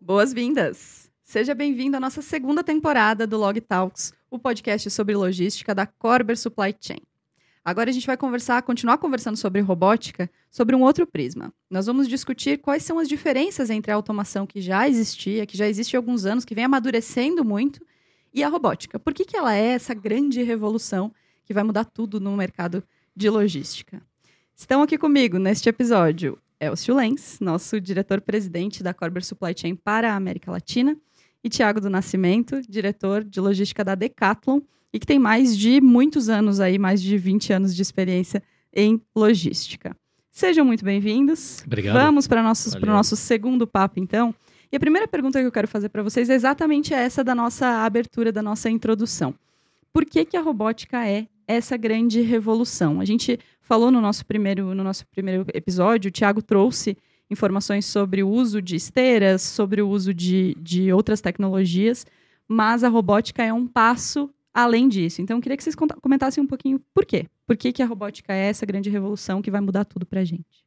Boas-vindas! Seja bem-vindo à nossa segunda temporada do Log Talks, o podcast sobre logística da Corber Supply Chain. Agora a gente vai conversar, continuar conversando sobre robótica, sobre um outro prisma. Nós vamos discutir quais são as diferenças entre a automação que já existia, que já existe há alguns anos, que vem amadurecendo muito, e a robótica. Por que, que ela é essa grande revolução que vai mudar tudo no mercado de logística? Estão aqui comigo neste episódio Elcio Lenz, nosso diretor-presidente da Corber Supply Chain para a América Latina, e Tiago do Nascimento, diretor de logística da Decathlon, e que tem mais de muitos anos aí, mais de 20 anos de experiência em logística. Sejam muito bem-vindos. Obrigado. Vamos para o nosso segundo papo, então. E a primeira pergunta que eu quero fazer para vocês é exatamente essa da nossa abertura, da nossa introdução. Por que, que a robótica é essa grande revolução? A gente falou no nosso primeiro, no nosso primeiro episódio, o Tiago trouxe informações sobre o uso de esteiras, sobre o uso de, de outras tecnologias, mas a robótica é um passo além disso. Então, eu queria que vocês comentassem um pouquinho por quê. Por que, que a robótica é essa grande revolução que vai mudar tudo para a gente?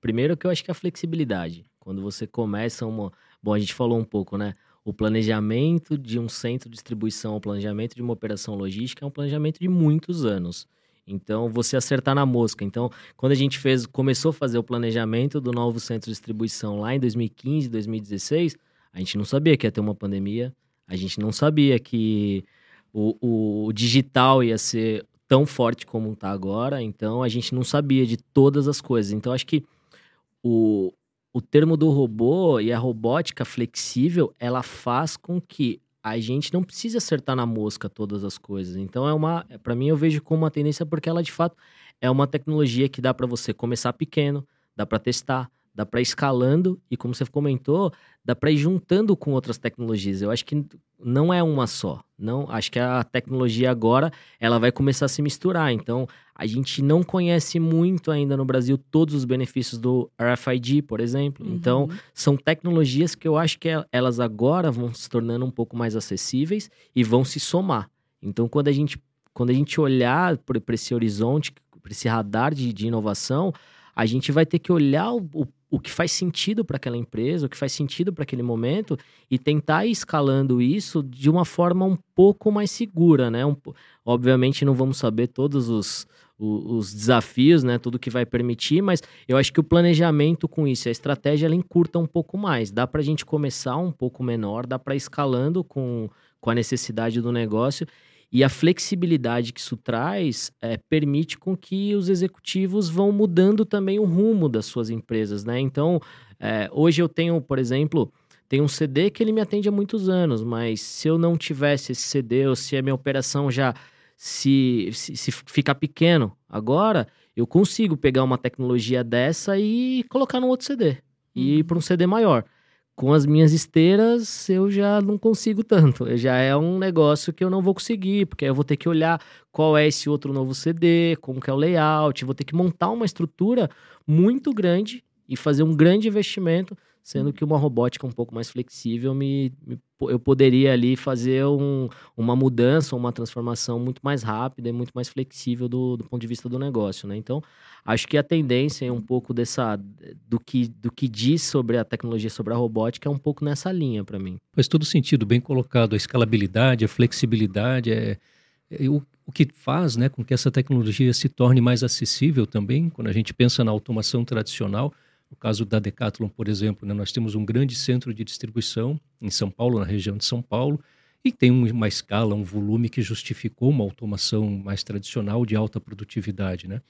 Primeiro que eu acho que é a flexibilidade. Quando você começa uma... Bom, a gente falou um pouco, né? O planejamento de um centro de distribuição, o planejamento de uma operação logística é um planejamento de muitos anos. Então, você acertar na mosca. Então, quando a gente fez, começou a fazer o planejamento do novo centro de distribuição lá em 2015, 2016, a gente não sabia que ia ter uma pandemia, a gente não sabia que o, o digital ia ser tão forte como está agora, então a gente não sabia de todas as coisas. Então, acho que o, o termo do robô e a robótica flexível, ela faz com que a gente não precisa acertar na mosca todas as coisas. Então é uma, para mim eu vejo como uma tendência porque ela de fato é uma tecnologia que dá para você começar pequeno, dá para testar, dá para escalando e como você comentou, dá para ir juntando com outras tecnologias. Eu acho que não é uma só. Não, acho que a tecnologia agora ela vai começar a se misturar. Então, a gente não conhece muito ainda no Brasil todos os benefícios do RFID, por exemplo. Uhum. Então, são tecnologias que eu acho que elas agora vão se tornando um pouco mais acessíveis e vão se somar. Então, quando a gente quando a gente olhar para esse horizonte, para esse radar de, de inovação, a gente vai ter que olhar o, o o que faz sentido para aquela empresa, o que faz sentido para aquele momento e tentar ir escalando isso de uma forma um pouco mais segura, né? Um, obviamente não vamos saber todos os, os, os, desafios, né? Tudo que vai permitir, mas eu acho que o planejamento com isso, a estratégia, ela encurta um pouco mais. Dá para a gente começar um pouco menor, dá para escalando com, com a necessidade do negócio e a flexibilidade que isso traz é, permite com que os executivos vão mudando também o rumo das suas empresas, né? Então, é, hoje eu tenho, por exemplo, tem um CD que ele me atende há muitos anos, mas se eu não tivesse esse CD ou se a minha operação já se, se, se ficar pequeno agora, eu consigo pegar uma tecnologia dessa e colocar no outro CD e ir para um CD maior com as minhas esteiras eu já não consigo tanto. Já é um negócio que eu não vou conseguir, porque eu vou ter que olhar qual é esse outro novo CD, como que é o layout, vou ter que montar uma estrutura muito grande e fazer um grande investimento sendo que uma robótica um pouco mais flexível me, me eu poderia ali fazer um, uma mudança, uma transformação muito mais rápida e muito mais flexível do, do ponto de vista do negócio, né? Então, acho que a tendência é um pouco dessa do que do que diz sobre a tecnologia, sobre a robótica é um pouco nessa linha para mim. Faz todo sentido, bem colocado, a escalabilidade, a flexibilidade é, é o, o que faz, né, com que essa tecnologia se torne mais acessível também, quando a gente pensa na automação tradicional, no caso da Decathlon, por exemplo, né, nós temos um grande centro de distribuição em São Paulo, na região de São Paulo, e tem uma escala, um volume que justificou uma automação mais tradicional de alta produtividade, né?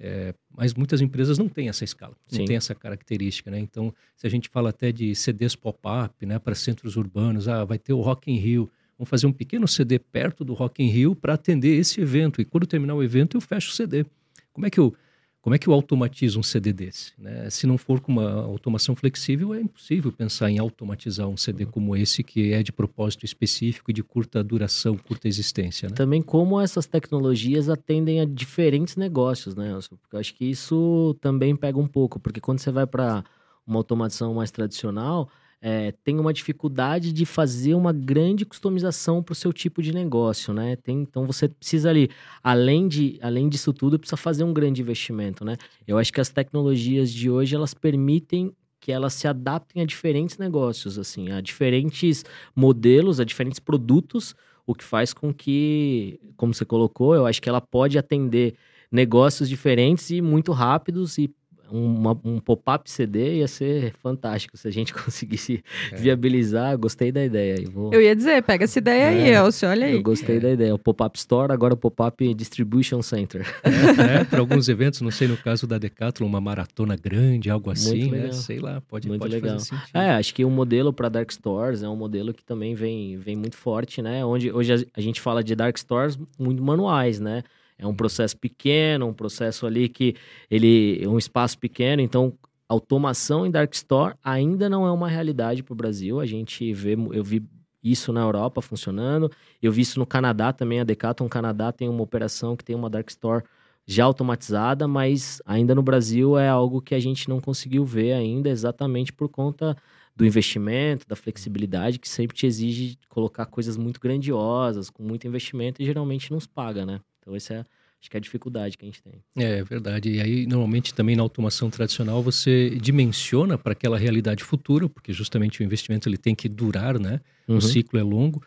É, mas muitas empresas não têm essa escala, não têm essa característica, né? Então, se a gente fala até de CDs pop-up, né, para centros urbanos, ah, vai ter o Rock in Rio, vamos fazer um pequeno CD perto do Rock in Rio para atender esse evento, e quando terminar o evento eu fecho o CD. Como é que eu como é que eu automatizo um CD desse? Né? Se não for com uma automação flexível, é impossível pensar em automatizar um CD uhum. como esse, que é de propósito específico e de curta duração, curta existência. Né? Também como essas tecnologias atendem a diferentes negócios, né? Porque eu acho que isso também pega um pouco, porque quando você vai para uma automação mais tradicional, é, tem uma dificuldade de fazer uma grande customização para o seu tipo de negócio, né? Tem, então você precisa ali, além, de, além disso tudo, precisa fazer um grande investimento, né? Eu acho que as tecnologias de hoje elas permitem que elas se adaptem a diferentes negócios, assim, a diferentes modelos, a diferentes produtos, o que faz com que, como você colocou, eu acho que ela pode atender negócios diferentes e muito rápidos e uma, um pop-up CD ia ser fantástico se a gente conseguisse é. viabilizar. Gostei da ideia. Eu, vou... eu ia dizer, pega essa ideia é, aí, Elcio, olha aí. Eu gostei é. da ideia. O pop-up store, agora o pop-up distribution center. É, é para alguns eventos, não sei, no caso da Decathlon, uma maratona grande, algo assim, né? Sei lá, pode, muito pode legal. fazer sentido. É, acho que o modelo para dark stores é um modelo que também vem, vem muito forte, né? Onde hoje a gente fala de dark stores muito manuais, né? É um processo pequeno, um processo ali que ele é um espaço pequeno, então automação em dark store ainda não é uma realidade para o Brasil. A gente vê, eu vi isso na Europa funcionando, eu vi isso no Canadá também. A Decathlon Canadá tem uma operação que tem uma dark store já automatizada, mas ainda no Brasil é algo que a gente não conseguiu ver ainda, exatamente por conta do investimento, da flexibilidade, que sempre te exige colocar coisas muito grandiosas, com muito investimento, e geralmente não se paga, né? Então, essa é, acho que é a dificuldade que a gente tem. É verdade. E aí, normalmente, também na automação tradicional, você dimensiona para aquela realidade futura, porque justamente o investimento ele tem que durar, né? Uhum. O ciclo é longo.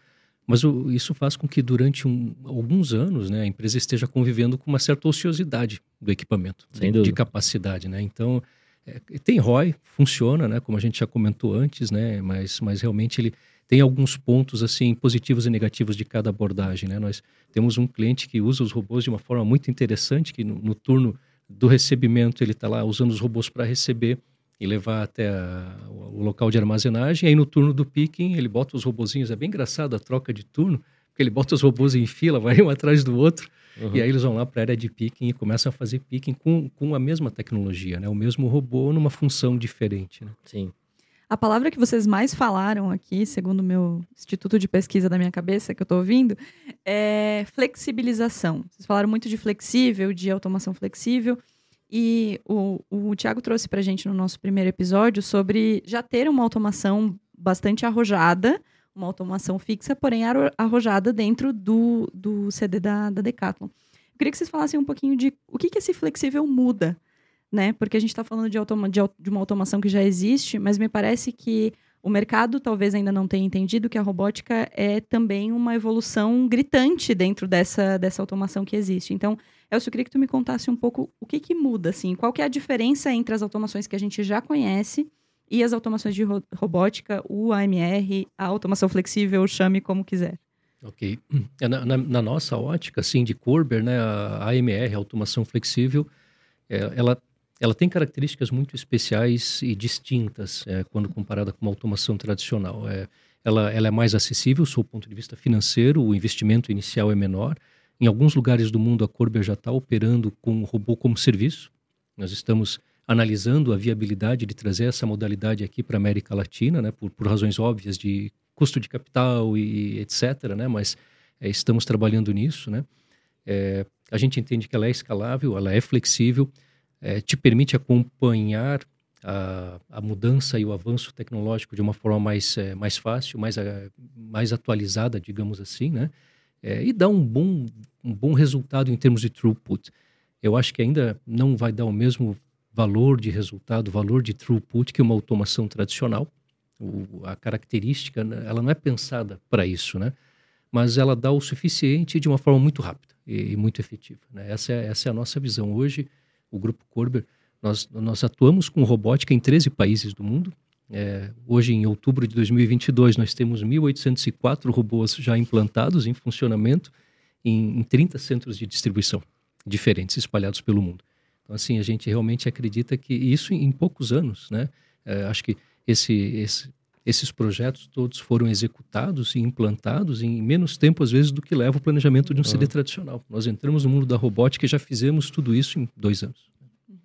Mas o, isso faz com que durante um, alguns anos né, a empresa esteja convivendo com uma certa ociosidade do equipamento, de, de, capacidade. Né? Então, é, tem ROI, funciona, né, como a gente já comentou antes, né, mas, mas realmente ele tem alguns pontos assim positivos e negativos de cada abordagem. Né? Nós temos um cliente que usa os robôs de uma forma muito interessante, que no, no turno do recebimento ele está lá usando os robôs para receber e levar até a, o local de armazenagem. Aí no turno do picking ele bota os robozinhos, é bem engraçado a troca de turno, porque ele bota os robôs em fila, vai um atrás do outro, uhum. e aí eles vão lá para a área de picking e começam a fazer picking com, com a mesma tecnologia, né? o mesmo robô numa função diferente. Né? Sim. A palavra que vocês mais falaram aqui, segundo o meu instituto de pesquisa da minha cabeça, que eu estou ouvindo, é flexibilização. Vocês falaram muito de flexível, de automação flexível. E o, o Tiago trouxe para a gente no nosso primeiro episódio sobre já ter uma automação bastante arrojada, uma automação fixa, porém arrojada dentro do, do CD da, da Decathlon. Eu queria que vocês falassem um pouquinho de o que, que esse flexível muda né? Porque a gente está falando de, automa de, de uma automação que já existe, mas me parece que o mercado talvez ainda não tenha entendido que a robótica é também uma evolução gritante dentro dessa, dessa automação que existe. Então, Elcio, eu queria que tu me contasse um pouco o que, que muda, assim, qual que é a diferença entre as automações que a gente já conhece e as automações de ro robótica, o AMR, a automação flexível, chame como quiser. Ok. É, na, na, na nossa ótica, assim, de Corber, né, a AMR, a automação flexível, é, ela ela tem características muito especiais e distintas é, quando comparada com uma automação tradicional. É, ela, ela, é mais acessível, do ponto de vista financeiro, o investimento inicial é menor. Em alguns lugares do mundo, a Corber já está operando com o robô como serviço. Nós estamos analisando a viabilidade de trazer essa modalidade aqui para a América Latina, né, por, por, razões óbvias de custo de capital e etc. Né, mas é, estamos trabalhando nisso. Né. É, a gente entende que ela é escalável, ela é flexível é, te permite acompanhar a, a, mudança e o avanço tecnológico de uma forma mais, é, mais fácil, mais, a, mais atualizada, digamos assim, né? É, e dá um bom, um bom resultado em termos de throughput. Eu acho que ainda não vai dar o mesmo valor de resultado, valor de throughput que uma automação tradicional. O, a característica, né, ela não é pensada para isso, né? Mas ela dá o suficiente de uma forma muito rápida e, e muito efetiva. Né? Essa, é, essa é a nossa visão hoje o Grupo Corber, nós, nós atuamos com robótica em 13 países do mundo. É, hoje, em outubro de 2022, nós temos 1.804 robôs já implantados em funcionamento em, em 30 centros de distribuição diferentes espalhados pelo mundo. Então, assim, a gente realmente acredita que isso em, poucos anos, né? É, acho que esse, esse, esses projetos todos foram executados e implantados em menos tempo, às vezes, do que leva o planejamento de um CD tradicional. Nós entramos no mundo da robótica e já fizemos tudo isso em dois anos. Uhum.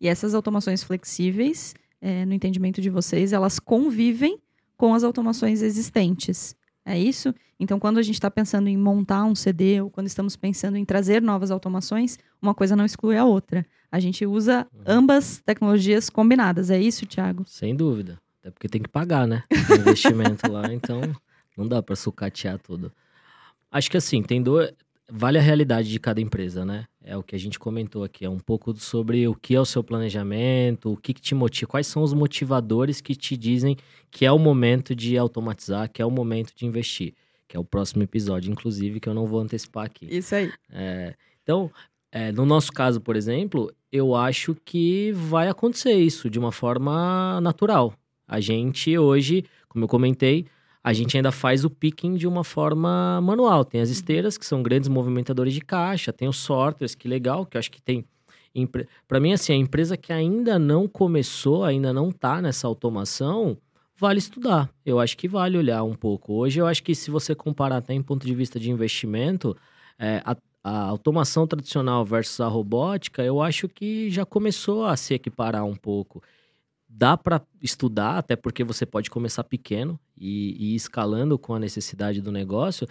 E essas automações flexíveis, é, no entendimento de vocês, elas convivem com as automações existentes. É isso? Então, quando a gente está pensando em montar um CD ou quando estamos pensando em trazer novas automações, uma coisa não exclui a outra. A gente usa uhum. ambas tecnologias combinadas. É isso, Thiago? Sem dúvida Até porque tem que pagar, né? O investimento lá, então não dá para sucatear tudo. Acho que assim, tem dois. Vale a realidade de cada empresa, né? É o que a gente comentou aqui. É um pouco sobre o que é o seu planejamento, o que, que te motiva, quais são os motivadores que te dizem que é o momento de automatizar, que é o momento de investir. Que é o próximo episódio, inclusive, que eu não vou antecipar aqui. Isso aí. É, então, é, no nosso caso, por exemplo, eu acho que vai acontecer isso de uma forma natural. A gente hoje, como eu comentei, a gente ainda faz o picking de uma forma manual. Tem as esteiras, que são grandes movimentadores de caixa, tem os sorters, que legal, que eu acho que tem. Para mim, assim, a empresa que ainda não começou, ainda não está nessa automação, vale estudar. Eu acho que vale olhar um pouco. Hoje, eu acho que se você comparar até em ponto de vista de investimento, é, a, a automação tradicional versus a robótica, eu acho que já começou a se equiparar um pouco dá para estudar, até porque você pode começar pequeno e, e escalando com a necessidade do negócio.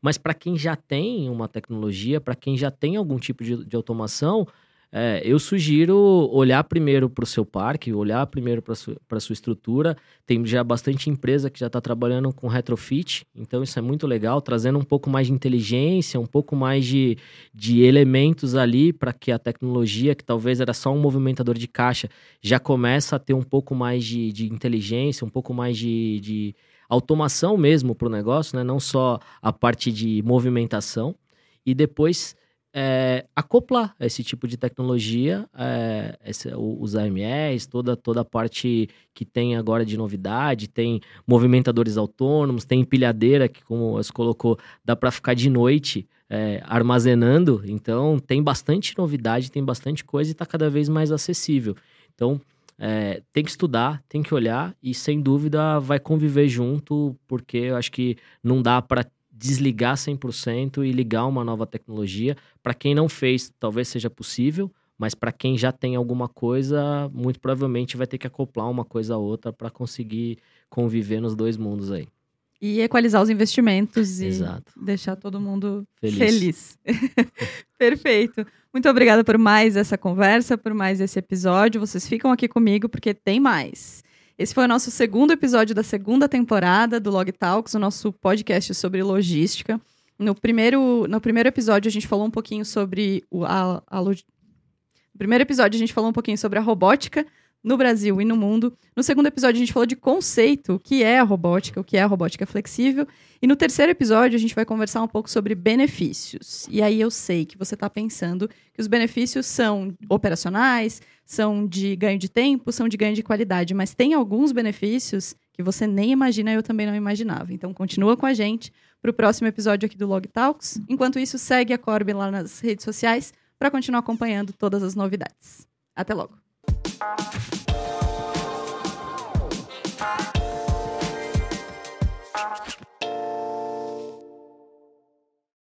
Mas para quem já tem uma tecnologia, para quem já tem algum tipo de, de automação, é, eu sugiro olhar primeiro para o seu parque, olhar primeiro para a sua estrutura. Tem já bastante empresa que já está trabalhando com retrofit, então isso é muito legal, trazendo um pouco mais de inteligência, um pouco mais de, de elementos ali para que a tecnologia, que talvez era só um movimentador de caixa, já começa a ter um pouco mais de, de inteligência, um pouco mais de, de automação mesmo para o negócio, né? não só a parte de movimentação. E depois é, acoplar esse tipo de tecnologia, é, esse, os AMS, toda, toda a parte que tem agora de novidade, tem movimentadores autônomos, tem empilhadeira, que como você colocou, dá para ficar de noite é, armazenando, então tem bastante novidade, tem bastante coisa e está cada vez mais acessível. Então, é, tem que estudar, tem que olhar e sem dúvida vai conviver junto, porque eu acho que não dá para desligar 100% e ligar uma nova tecnologia. Para quem não fez, talvez seja possível, mas para quem já tem alguma coisa, muito provavelmente vai ter que acoplar uma coisa a outra para conseguir conviver nos dois mundos aí. E equalizar os investimentos e Exato. deixar todo mundo feliz. feliz. Perfeito. Muito obrigada por mais essa conversa, por mais esse episódio. Vocês ficam aqui comigo porque tem mais. Esse foi o nosso segundo episódio da segunda temporada do Log Talks, o nosso podcast sobre logística. No primeiro, no primeiro episódio, a gente falou um pouquinho sobre o, a, a log... No primeiro episódio, a gente falou um pouquinho sobre a robótica no Brasil e no mundo. No segundo episódio, a gente falou de conceito, o que é a robótica, o que é a robótica flexível. E no terceiro episódio, a gente vai conversar um pouco sobre benefícios. E aí eu sei que você está pensando que os benefícios são operacionais, são de ganho de tempo, são de ganho de qualidade, mas tem alguns benefícios que você nem imagina, eu também não imaginava. Então continua com a gente para o próximo episódio aqui do Log Talks. Enquanto isso, segue a Corbin lá nas redes sociais para continuar acompanhando todas as novidades. Até logo! Thank you.